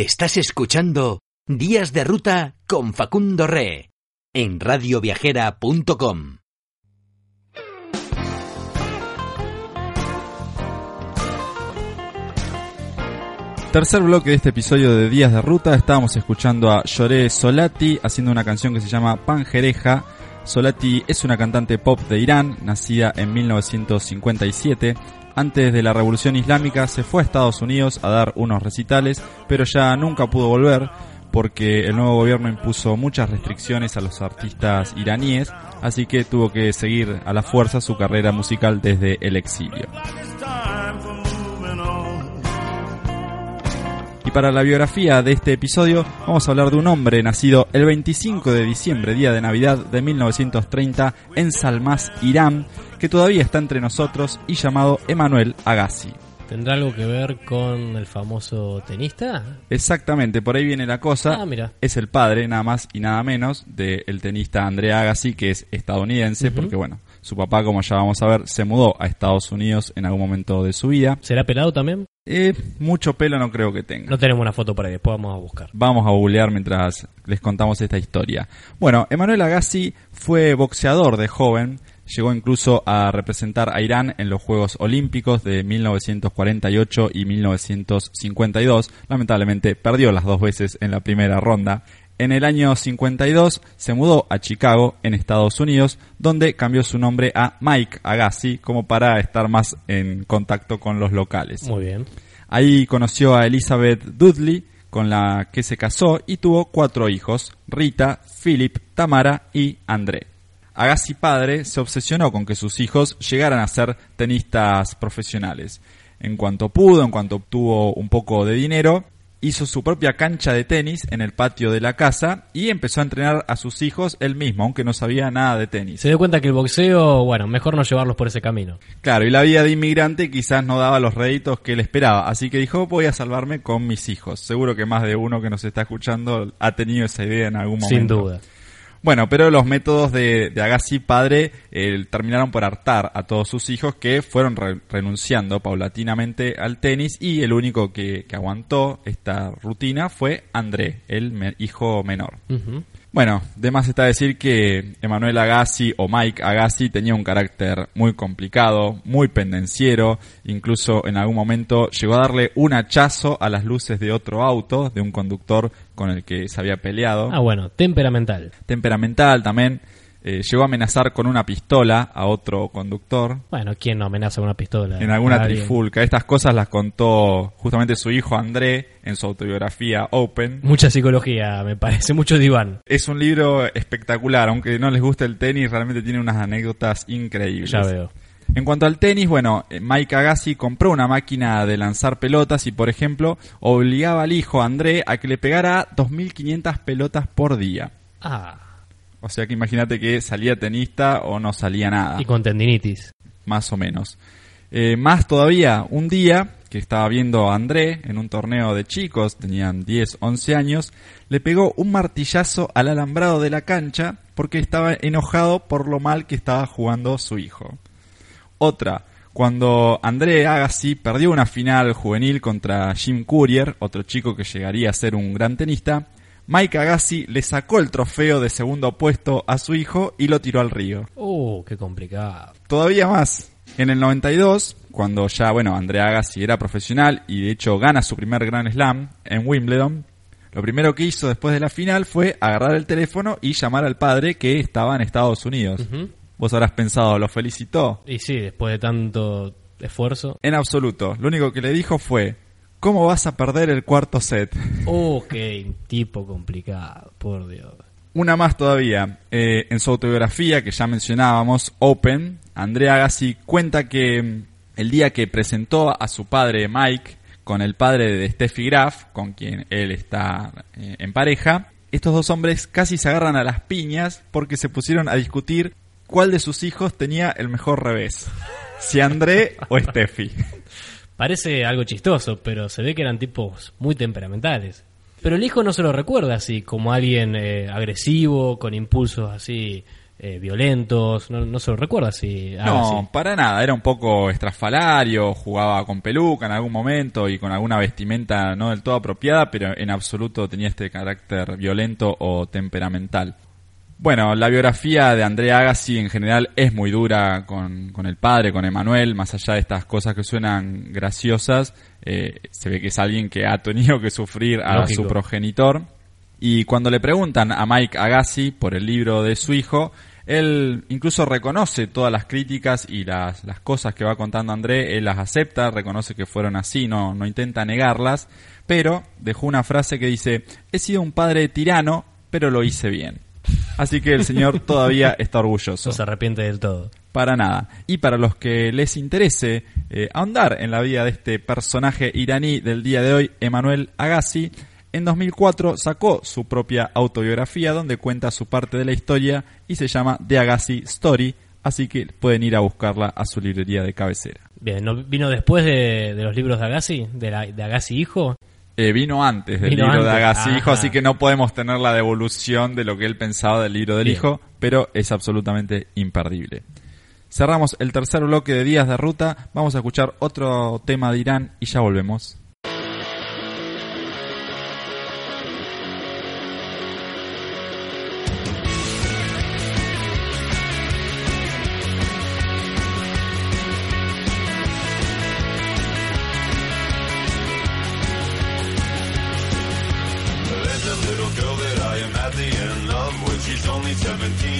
Estás escuchando Días de Ruta con Facundo Re en radioviajera.com. Tercer bloque de este episodio de Días de Ruta, estábamos escuchando a Lloré Solati haciendo una canción que se llama Panjereja. Solati es una cantante pop de Irán, nacida en 1957. Antes de la Revolución Islámica se fue a Estados Unidos a dar unos recitales, pero ya nunca pudo volver porque el nuevo gobierno impuso muchas restricciones a los artistas iraníes, así que tuvo que seguir a la fuerza su carrera musical desde el exilio. Y para la biografía de este episodio vamos a hablar de un hombre nacido el 25 de diciembre, día de Navidad de 1930, en Salmas, Irán, que todavía está entre nosotros y llamado Emanuel Agassi. ¿Tendrá algo que ver con el famoso tenista? Exactamente, por ahí viene la cosa. Ah, mira. Es el padre, nada más y nada menos, del tenista André Agassi, que es estadounidense, porque bueno, su papá, como ya vamos a ver, se mudó a Estados Unidos en algún momento de su vida. ¿Será pelado también? Eh, mucho pelo no creo que tenga. No tenemos una foto por ahí, después vamos a buscar. Vamos a googlear mientras les contamos esta historia. Bueno, Emanuel Agassi fue boxeador de joven, llegó incluso a representar a Irán en los Juegos Olímpicos de 1948 y 1952. Lamentablemente perdió las dos veces en la primera ronda. En el año 52 se mudó a Chicago, en Estados Unidos, donde cambió su nombre a Mike Agassi como para estar más en contacto con los locales. Muy bien. Ahí conoció a Elizabeth Dudley, con la que se casó y tuvo cuatro hijos, Rita, Philip, Tamara y André. Agassi padre se obsesionó con que sus hijos llegaran a ser tenistas profesionales. En cuanto pudo, en cuanto obtuvo un poco de dinero, hizo su propia cancha de tenis en el patio de la casa y empezó a entrenar a sus hijos él mismo, aunque no sabía nada de tenis. Se dio cuenta que el boxeo, bueno, mejor no llevarlos por ese camino. Claro, y la vida de inmigrante quizás no daba los réditos que él esperaba, así que dijo, voy a salvarme con mis hijos. Seguro que más de uno que nos está escuchando ha tenido esa idea en algún momento. Sin duda. Bueno, pero los métodos de, de Agassi padre eh, terminaron por hartar a todos sus hijos que fueron re- renunciando paulatinamente al tenis y el único que, que aguantó esta rutina fue André, el hijo menor. Bueno, de más está decir que Emanuel Agassi o Mike Agassi tenía un carácter muy complicado, muy pendenciero, incluso en algún momento llegó a darle un hachazo a las luces de otro auto, de un conductor con el que se había peleado. Ah, bueno, temperamental. Temperamental también, eh, llegó a amenazar con una pistola a otro conductor. Bueno, ¿quién no amenaza con una pistola? En alguna trifulca. Estas cosas las contó justamente su hijo André en su autobiografía Open. Mucha psicología, me parece, mucho diván. Es un libro espectacular, aunque no les guste el tenis, realmente tiene unas anécdotas increíbles. Ya veo. En cuanto al tenis, bueno, eh, Mike Agassi compró una máquina de lanzar pelotas y, por ejemplo, obligaba al hijo André a que le pegara 2.500 pelotas por día. Ah, O sea que imagínate que salía tenista o no salía nada, y con tendinitis. más o menos. Eh, más todavía, un día que estaba viendo a André en un torneo de chicos, tenían 10, 11 años, le pegó un martillazo al alambrado de la cancha porque estaba enojado por lo mal que estaba jugando su hijo. Otra, cuando André Agassi perdió una final juvenil contra Jim Courier, otro chico que llegaría a ser un gran tenista, Mike Agassi le sacó el trofeo de segundo puesto a su hijo y lo tiró al río. Uh, qué complicado. Todavía más. En el 92, cuando ya, bueno, André Agassi era profesional y de hecho gana su primer Grand Slam en Wimbledon, lo primero que hizo después de la final fue agarrar el teléfono y llamar al padre que estaba en Estados Unidos. Vos habrás pensado, ¿lo felicitó? Y sí, después de tanto esfuerzo. En absoluto. Lo único que le dijo fue, ¿cómo vas a perder el cuarto set? Oh, qué tipo complicado, por Dios. Una más todavía. Eh, en su autobiografía, que ya mencionábamos, Open, Andrea Agassi cuenta que mm, el día que presentó a su padre Mike con el padre de Steffi Graf, con quien él está eh, en pareja, estos dos hombres casi se agarran a las piñas porque se pusieron a discutir cuál de sus hijos tenía el mejor revés. Si André o Steffi. Parece algo chistoso, pero se ve que eran tipos muy temperamentales. Pero el hijo no se lo recuerda así, como alguien eh, agresivo, con impulsos así eh, violentos, no, no se lo recuerda si No, para nada, era un poco estrafalario, jugaba con peluca en algún momento y con alguna vestimenta no del todo apropiada, pero en absoluto tenía este carácter violento o temperamental. Bueno, la biografía de Andrea Agassi en general es muy dura con, con el padre, con Emanuel, más allá de estas cosas que suenan graciosas, eh, se ve que es alguien que ha tenido que sufrir a Lógico. su progenitor. Y cuando le preguntan a Mike Agassi por el libro de su hijo, él incluso reconoce todas las críticas y las, las cosas que va contando André, él las acepta, reconoce que fueron así, no, no intenta negarlas, pero dejó una frase que dice, he sido un padre tirano, pero lo hice bien. Así que el señor todavía está orgulloso. no se arrepiente del todo. Para nada. Y para los que les interese eh, ahondar en la vida de este personaje iraní del día de hoy, Emanuel Agassi, en 2004 sacó su propia autobiografía donde cuenta su parte de la historia y se llama The Agassi Story, así que pueden ir a buscarla a su librería de cabecera. Bien, ¿no vino después de, de los libros de Agassi? ¿De, la- de Agassi hijo? Eh, vino antes del Vino libro de antes, ajá. así que no podemos tener la devolución de lo que él pensaba del libro del Bien. hijo, pero es absolutamente imperdible. Cerramos el tercer bloque de Días de Ruta, vamos a escuchar otro tema de Irán y ya volvemos. Only 17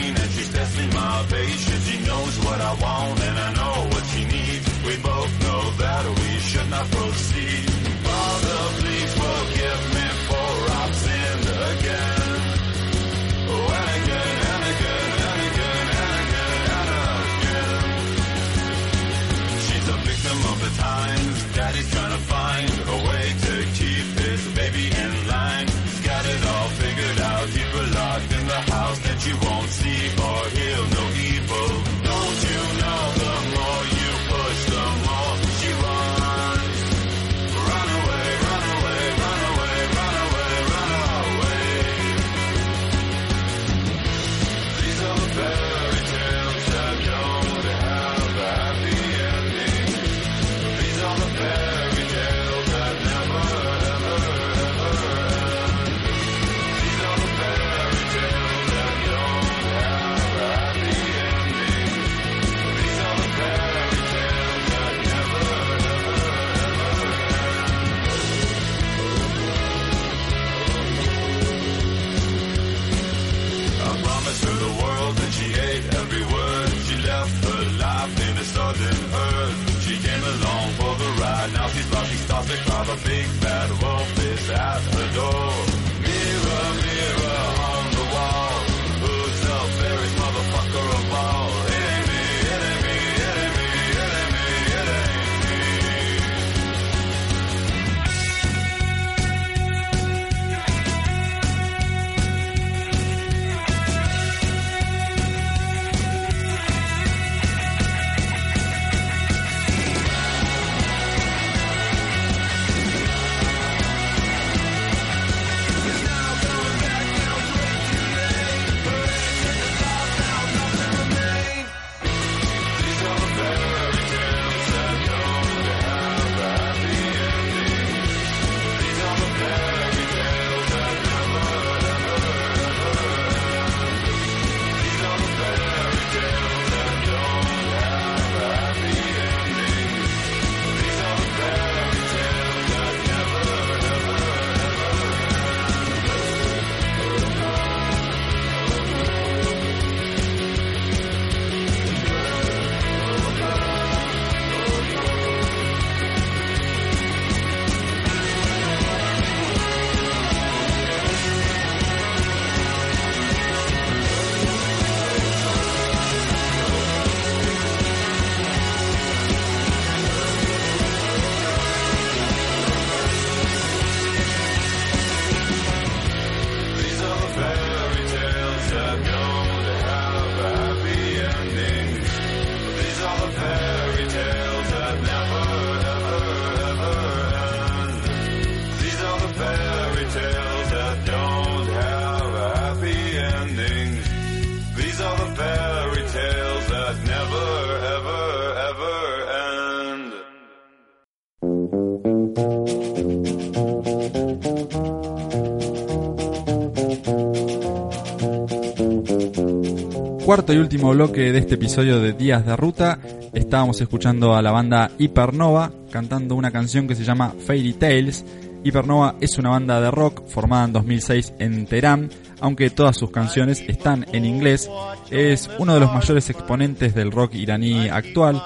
cuarto y último bloque de este episodio de Días de Ruta, estábamos escuchando a la banda Hypernova cantando una canción que se llama Fairy Tales. Hypernova es una banda de rock formada en 2006 en Teherán, aunque todas sus canciones están en inglés. Es uno de los mayores exponentes del rock iraní actual.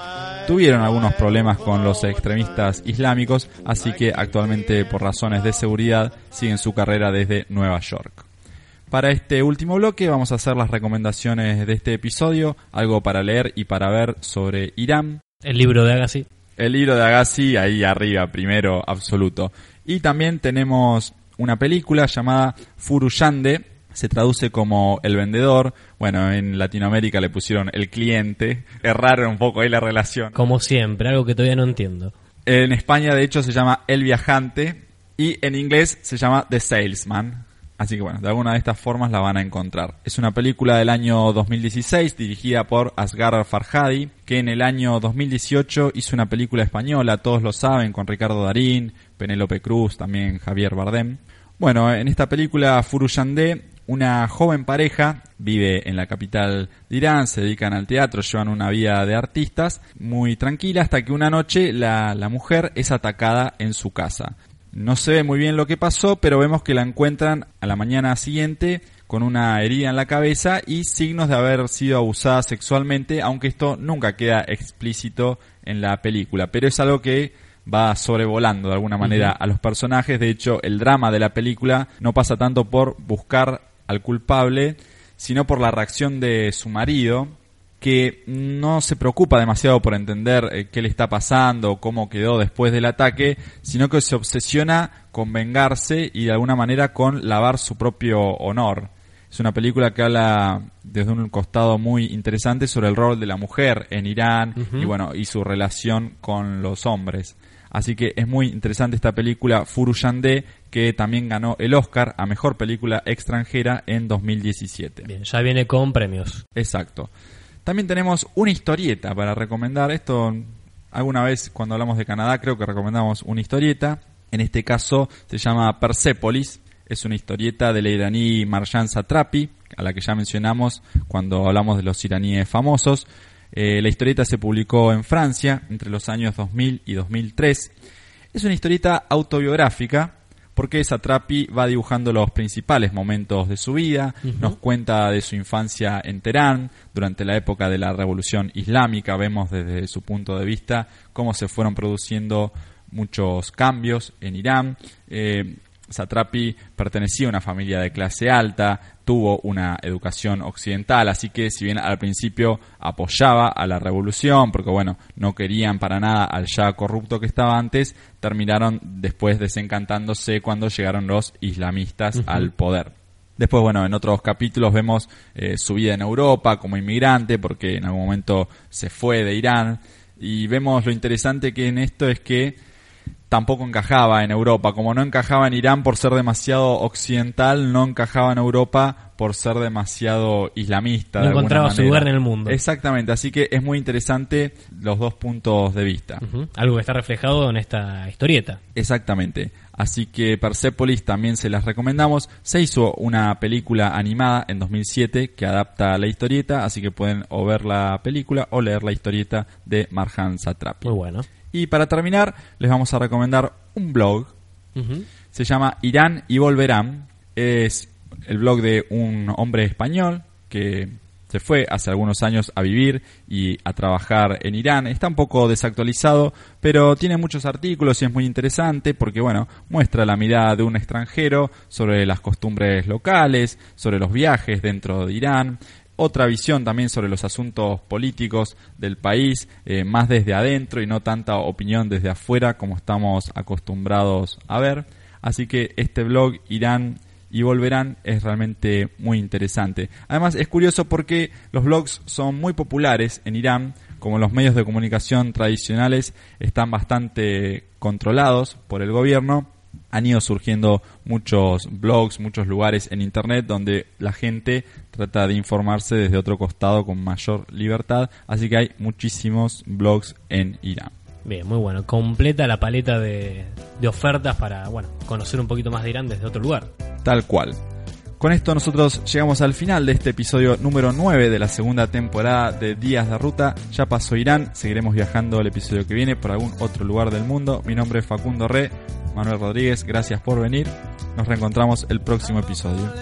Tuvieron algunos problemas con los extremistas islámicos, así que actualmente por razones de seguridad siguen su carrera desde Nueva York. Para este último bloque vamos a hacer las recomendaciones de este episodio, algo para leer y para ver sobre Irán. El libro de Agassi. El libro de Agassi ahí arriba, primero absoluto. Y también tenemos una película llamada Furuyande, se traduce como el vendedor. Bueno, en Latinoamérica le pusieron el cliente. Es raro un poco ahí la relación. Como siempre, algo que todavía no entiendo. En España, de hecho, se llama El Viajante. Y en inglés se llama The Salesman. Así que bueno, de alguna de estas formas la van a encontrar. Es una película del año 2016 dirigida por Asghar Farhadi, que en el año 2018 hizo una película española, todos lo saben, con Ricardo Darín, Penélope Cruz, también Javier Bardem. Bueno, en esta película Furuyandé, una joven pareja vive en la capital de Irán, se dedican al teatro, llevan una vida de artistas muy tranquila hasta que una noche la, la mujer es atacada en su casa. No se ve muy bien lo que pasó, pero vemos que la encuentran a la mañana siguiente con una herida en la cabeza y signos de haber sido abusada sexualmente, aunque esto nunca queda explícito en la película, pero es algo que va sobrevolando de alguna manera a los personajes. De hecho, el drama de la película no pasa tanto por buscar al culpable, sino por la reacción de su marido, que no se preocupa demasiado por entender eh, qué le está pasando o cómo quedó después del ataque, sino que se obsesiona con vengarse y de alguna manera con lavar su propio honor. Es una película que habla desde un costado muy interesante sobre el rol de la mujer en Irán y bueno, y su relación con los hombres. Así que es muy interesante esta película Furuyandé que también ganó el Oscar a mejor película extranjera en 2017. Bien, ya viene con premios. Exacto. También tenemos una historieta para recomendar. Esto alguna vez cuando hablamos de Canadá creo que recomendamos una historieta. En este caso se llama Persepolis. Es una historieta de la iraní Marjan Satrapi, a la que ya mencionamos cuando hablamos de los iraníes famosos. Eh, la historieta se publicó en Francia entre los años 2000 y 2003. Es una historieta autobiográfica porque Satrapi va dibujando los principales momentos de su vida, nos cuenta de su infancia en Teherán, durante la época de la revolución islámica, vemos desde su punto de vista cómo se fueron produciendo muchos cambios en Irán. Eh, Satrapi pertenecía a una familia de clase alta, tuvo una educación occidental, así que si bien al principio apoyaba a la revolución, porque bueno, no querían para nada al ya corrupto que estaba antes, terminaron después desencantándose cuando llegaron los islamistas al poder. Después, bueno, en otros capítulos vemos eh, su vida en Europa como inmigrante, porque en algún momento se fue de Irán, y vemos lo interesante que en esto es que tampoco encajaba en Europa. Como no encajaba en Irán por ser demasiado occidental, no encajaba en Europa por ser demasiado islamista. No de encontraba su lugar en el mundo. Exactamente, así que es muy interesante los dos puntos de vista. Algo que está reflejado en esta historieta. Exactamente. Así que Persepolis también se las recomendamos. Se hizo una película animada en 2007 que adapta la historieta, así que pueden o ver la película o leer la historieta de Marjan Satrapi. Muy bueno. Y para terminar, les vamos a recomendar un blog. Se llama Irán y Volverán. Es el blog de un hombre español que se fue hace algunos años a vivir y a trabajar en Irán. Está un poco desactualizado, pero tiene muchos artículos y es muy interesante porque, bueno, muestra la mirada de un extranjero sobre las costumbres locales, sobre los viajes dentro de Irán, otra visión también sobre los asuntos políticos del país, eh, más desde adentro y no tanta opinión desde afuera como estamos acostumbrados a ver. Así que este blog Irán y volverán es realmente muy interesante. Además es curioso porque los blogs son muy populares en Irán, como los medios de comunicación tradicionales están bastante controlados por el gobierno, han ido surgiendo muchos blogs, muchos lugares en Internet donde la gente trata de informarse desde otro costado con mayor libertad. Así que hay muchísimos blogs en Irán. Bien, muy bueno. Completa la paleta de, ofertas para bueno, conocer un poquito más de Irán desde otro lugar. Tal cual. Con esto nosotros llegamos al final de este episodio número 9 de la segunda temporada de Días de Ruta. Ya pasó Irán, seguiremos viajando el episodio que viene por algún otro lugar del mundo. Mi nombre es Facundo Re, Manuel Rodríguez, gracias por venir. Nos reencontramos el próximo episodio.